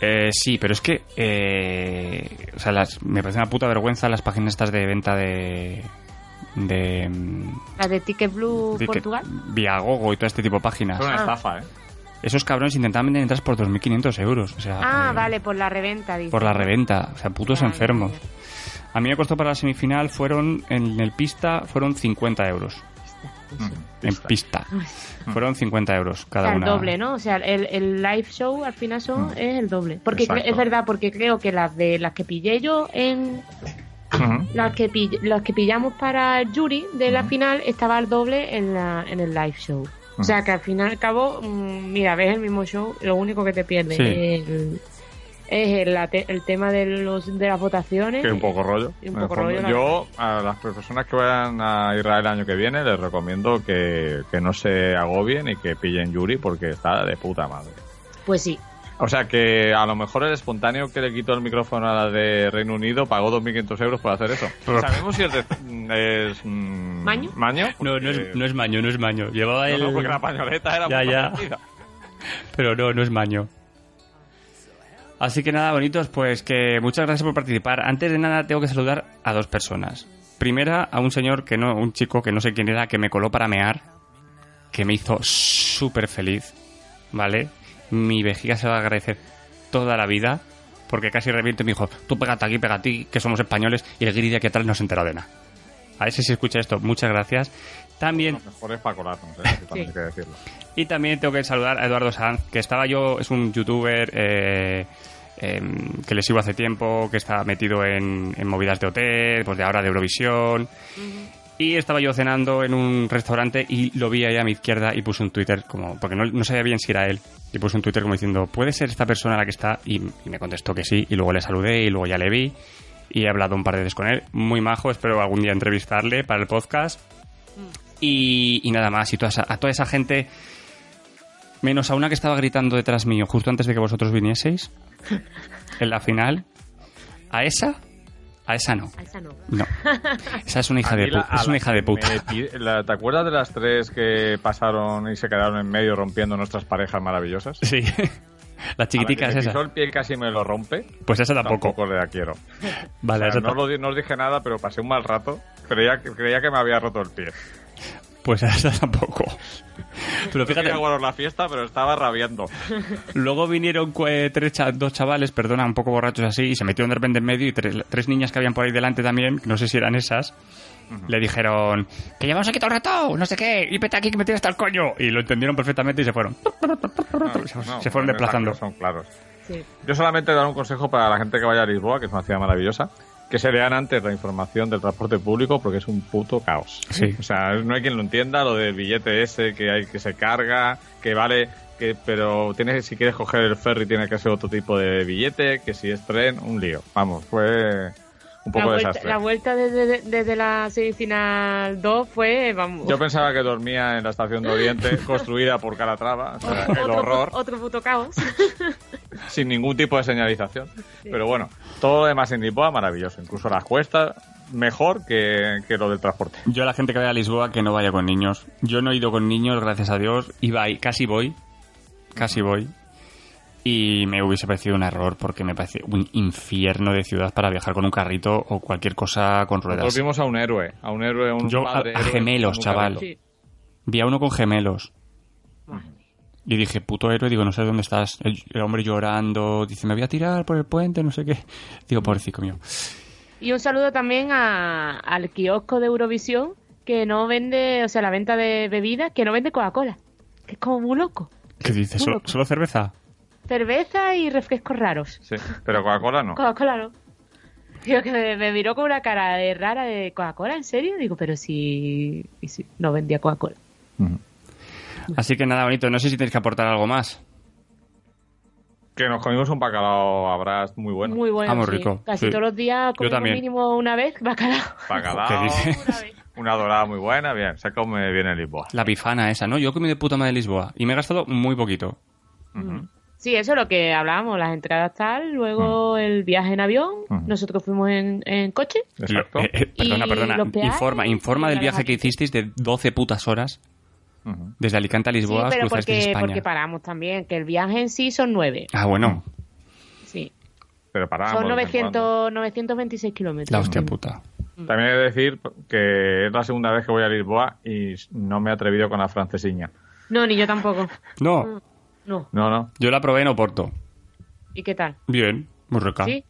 Eh, sí, pero es que, eh, o sea, las, me parece una puta vergüenza las páginas estas de venta de, de, mm, La de Ticket Blue de Portugal. Viagogo y todo este tipo de páginas. Es una Ah. estafa, ¿eh? Esos cabrones intentaban vender entradas por 2.500 euros. O sea, Ah, eh, vale, por la reventa, dice. Por la reventa. O sea, putos Ya, ya, enfermos. A mí me costó para la semifinal, fueron en el pista, fueron 50 euros. Mm, En pista. Fueron 50 euros O cada sea, el una. doble, ¿no? O sea, el, el live show al final son, es el doble. Porque es verdad, porque creo que las de las que pillé yo en Ujú. las que pill- las que pillamos para el jury de la final estaba el doble en la en el live show. O sea que al fin y al cabo, mm, mira, ves el mismo show, lo único que te pierdes Sí. es, el, es el, la te- el tema de los de las votaciones. Que es un poco rollo. Un poco Yo, a las personas que vayan a Israel el año que viene, les recomiendo que, que no se agobien y que pillen Yuri porque está de puta madre. Pues sí. O sea que a lo mejor el espontáneo que le quitó el micrófono a la de Reino Unido pagó 2.500 euros por hacer eso. ¿Sabemos si es, de- es mm, ¿Maño? ¿Maño? No, no es, no es maño, no es maño. Llevaba no, el... no, porque la pañoleta era Ya, muy ya. parecida. Pero no, no es maño. Así que nada, bonitos, pues que muchas gracias por participar. Antes de nada, tengo que saludar a dos personas. Primera, a un señor que no, un chico que no sé quién era, que me coló para mear, que me hizo súper feliz, ¿vale? Mi vejiga se va a agradecer toda la vida, porque casi reviento y me dijo, tú pégate aquí, pégate aquí, que somos españoles, y el guiri de aquí atrás no se entera de nada. A ese si escucha esto, muchas gracias. También Lo mejor es para colarnos, ¿eh? Eso también hay que decirlo. y también tengo que saludar a Eduardo Sanz, que estaba yo, es un youtuber eh, em, que le sigo hace tiempo, que está metido en, en movidas de hotel, pues de ahora de Eurovisión. Y estaba yo cenando en un restaurante y lo vi ahí a mi izquierda y puse un Twitter como, porque no, sabía bien si era él. Y puse un Twitter como diciendo, ¿puede ser esta persona la que está? Y, me contestó que sí, y luego le saludé y luego ya le vi. Y he hablado un par de veces con él. Muy majo, espero algún día entrevistarle para el podcast. Y, y nada más, y toda esa- a toda esa gente Menos a una que estaba gritando detrás mío justo antes de que vosotros vinieseis. En la final. ¿A esa? A esa no. A esa no. No. Esa es una hija de la- Es una la hija de puta. me pi- la- ¿Te acuerdas de las tres que pasaron y se quedaron en medio rompiendo nuestras parejas maravillosas? Sí. La chiquitica A es la que se esa. el pie casi me lo rompe. Pues esa tampoco. Tampoco le la quiero. Vale, O sea, esa no, os dije nada, pero pasé un mal rato. Creía, que- creía que me había roto el pie. Pues esa tampoco. Pero No fíjate, guardar la fiesta, pero estaba rabiando. luego vinieron cue- tres dos chavales, perdona, un poco borrachos así, y se metieron de repente en medio y tres, tres niñas que habían por ahí delante también, que no sé si eran esas, le dijeron que llevamos aquí todo el rato, no sé qué, y vete aquí que me tienes hasta el coño. Y lo entendieron perfectamente y se fueron. se, No, se fueron desplazando. Son claros. Sí. Yo solamente dar un consejo para la gente que vaya a Lisboa, que es una ciudad maravillosa, que se lean antes la información del transporte público porque es un puto caos. Sí. O sea, no hay quien lo entienda, lo del billete ese que hay que se carga, que vale, que pero tienes si quieres coger el ferry tiene que ser otro tipo de billete, que si es tren, un lío. Vamos, fue un poco la vuelta, desastre. la vuelta desde, desde la semifinal 2 fue, vamos, Yo pensaba que dormía en la estación de Oriente, construida por Calatrava, o sea, el otro, horror, otro puto caos. sin ningún tipo de señalización. Pero bueno, todo lo demás en Lisboa maravilloso, incluso las cuestas mejor que, que lo del transporte. Yo a la gente que vaya a Lisboa que no vaya con niños. Yo no he ido con niños, gracias a Dios. Iba ahí, casi voy. Casi voy. Y me hubiese parecido un error porque me parece un infierno de ciudad para viajar con un carrito o cualquier cosa con Nosotros ruedas. vimos a un héroe, a un héroe, a un Yo padre a héroe gemelos, chaval. carrito. Vi a uno con gemelos. Y dije, puto héroe, digo, no sé dónde estás. El, el hombre llorando, dice, me voy a tirar por el puente, no sé qué. Digo, pobrecito mío. Y un saludo también a- al kiosco de Eurovisión que no vende, o sea, la venta de bebidas, que no vende Coca-Cola. Que es como muy loco. ¿Qué dices? ¿Solo, cerveza? Cerveza y refrescos raros. Sí, pero Coca-Cola no. Coca-Cola no. Digo que me, me miró con una cara de rara de Coca-Cola, ¿en serio? Digo, pero si, y si no vendía Coca-Cola. Así que nada, bonito. No sé si tenéis que aportar algo más. Que nos comimos un bacalao abrás muy bueno. Muy bueno. Ah, muy sí. rico, Casi sí. todos los días comemos también. mínimo una vez bacalao. Bacalao, ¿Qué dices? Una vez. una dorada muy buena, bien, se come bien en Lisboa. La bifana esa, ¿no? Yo comí de puta madre Lisboa y me he gastado muy poquito. Ujú. Sí, eso es lo que hablábamos, las entradas tal, luego el viaje en avión, nosotros fuimos en, en coche. Exacto. Eh, eh, perdona, perdona. Informa, informa del viaje que hicisteis de 12 putas horas Desde Alicante a Sí, Lisboa. pero cruzasteis porque, España. porque paramos también, que el viaje en sí son nueve. Ah, bueno. Sí. Pero paramos. Son de vez en cuando. 900, 926 kilómetros. La hostia puta. También he de decir que es la segunda vez que voy a Lisboa y no me he atrevido con la francesiña. No, ni yo tampoco. No, No. No, no. yo la probé en Oporto. ¿Y qué tal? Bien, muy rica. ¿Sí?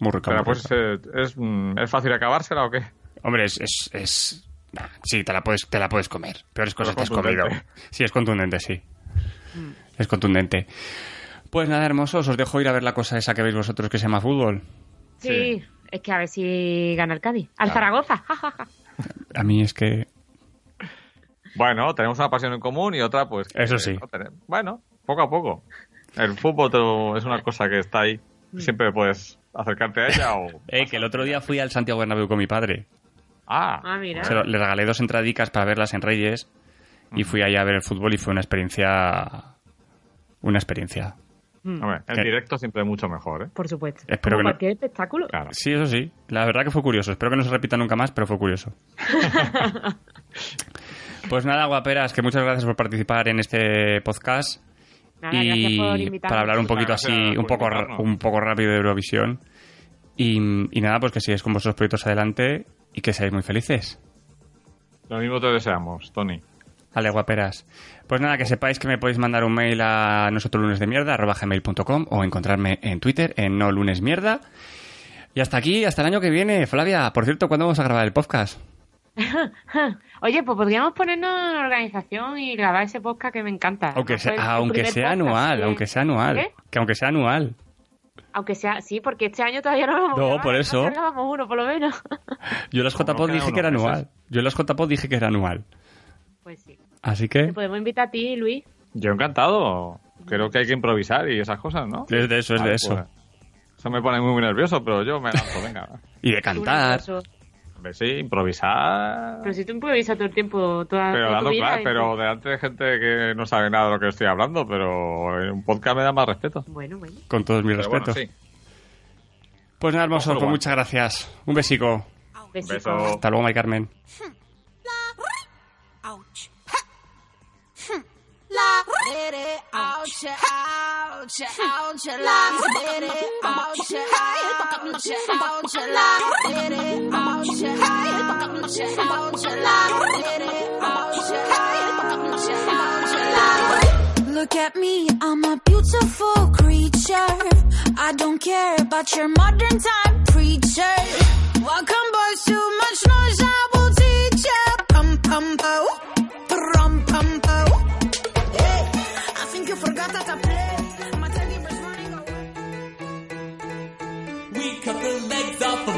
Muy rica. Pero muy pues rica. eh, es, mm, ¿es fácil acabársela o qué? Hombre, es... es, es- nah, sí, te la, puedes, te la puedes comer. Peores cosas te has comido. Sí, es contundente, sí. Es contundente. Pues nada, hermosos, os dejo ir a ver la cosa esa que veis vosotros que se llama fútbol. Sí, Sí. es que a ver si gana el Cádiz. Al Claro. Zaragoza, jajaja. A mí es que... Bueno, tenemos una pasión en común y otra, pues. que Eso sí. no tenemos. Bueno, poco a poco. El fútbol te- es una cosa que está ahí. Siempre puedes acercarte a ella o. Eh, que el otro día fui al Santiago Bernabéu con mi padre. Ah, Ah, mira. Se lo- le regalé dos entradicas para verlas en Reyes y fui allá a ver el fútbol y fue una experiencia... Una experiencia. hombre, en ¿Qué? directo siempre es mucho mejor, ¿eh? Por supuesto. Espero Como que no- espectáculo. Claro. Sí, eso sí. La verdad que fue curioso. Espero que no se repita nunca más, pero fue curioso. pues nada, guaperas, que muchas gracias por participar en este podcast. Nada, gracias y por invitarme. para hablar un poquito así, un poco, un poco rápido de Eurovisión. Y, y nada, pues que sigáis con vuestros proyectos adelante y que seáis muy felices. Lo mismo te deseamos, Tony. Vale, guaperas. Pues nada, que sepáis que me podéis mandar un mail a nosotros lunes de mierda gmail.com o encontrarme en Twitter en no lunes mierda. Y hasta aquí, hasta el año que viene. Flavia, por cierto, ¿cuándo vamos a grabar el podcast? Oye, pues podríamos ponernos en organización y grabar ese podcast que me encanta. Aunque sea, aunque sea anual, que- aunque sea anual. ¿Qué? Que aunque sea anual. Aunque sea, sí, porque este año todavía no lo hemos No, grabado, por ¿no? eso. Grabamos uno, por lo menos. Yo en las no JPod quedan dije que era anual. Yo en las JPod dije que era anual. Pues sí. Así Te que podemos invitar a ti, Luis. Yo encantado. Creo que hay que improvisar y esas cosas, ¿no? es de eso, es de eso. pues, eso me pone muy, muy nervioso, pero yo me lanzo, venga. Y de cantar. Hombre, sí, improvisar. Pero si tú improvisas todo el tiempo, toda, Pero toda dando tu vida, claro, pero delante de gente que no sabe nada de lo que estoy hablando, pero en un podcast me da más respeto. Bueno, bueno. Con todos mis Pero bueno, respetos. sí. Pues nada, hermosos, Ojo, pues muchas gracias. Un besico. Besico. Beso. Hasta luego, Mari Carmen. Look at me, I'm a beautiful creature. I don't care about your modern time preacher. Welcome, boys, too much noise. I will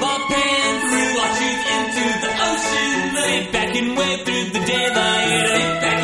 bumping through our shoes into the ocean. Sit back and wait through the daylight. Sit back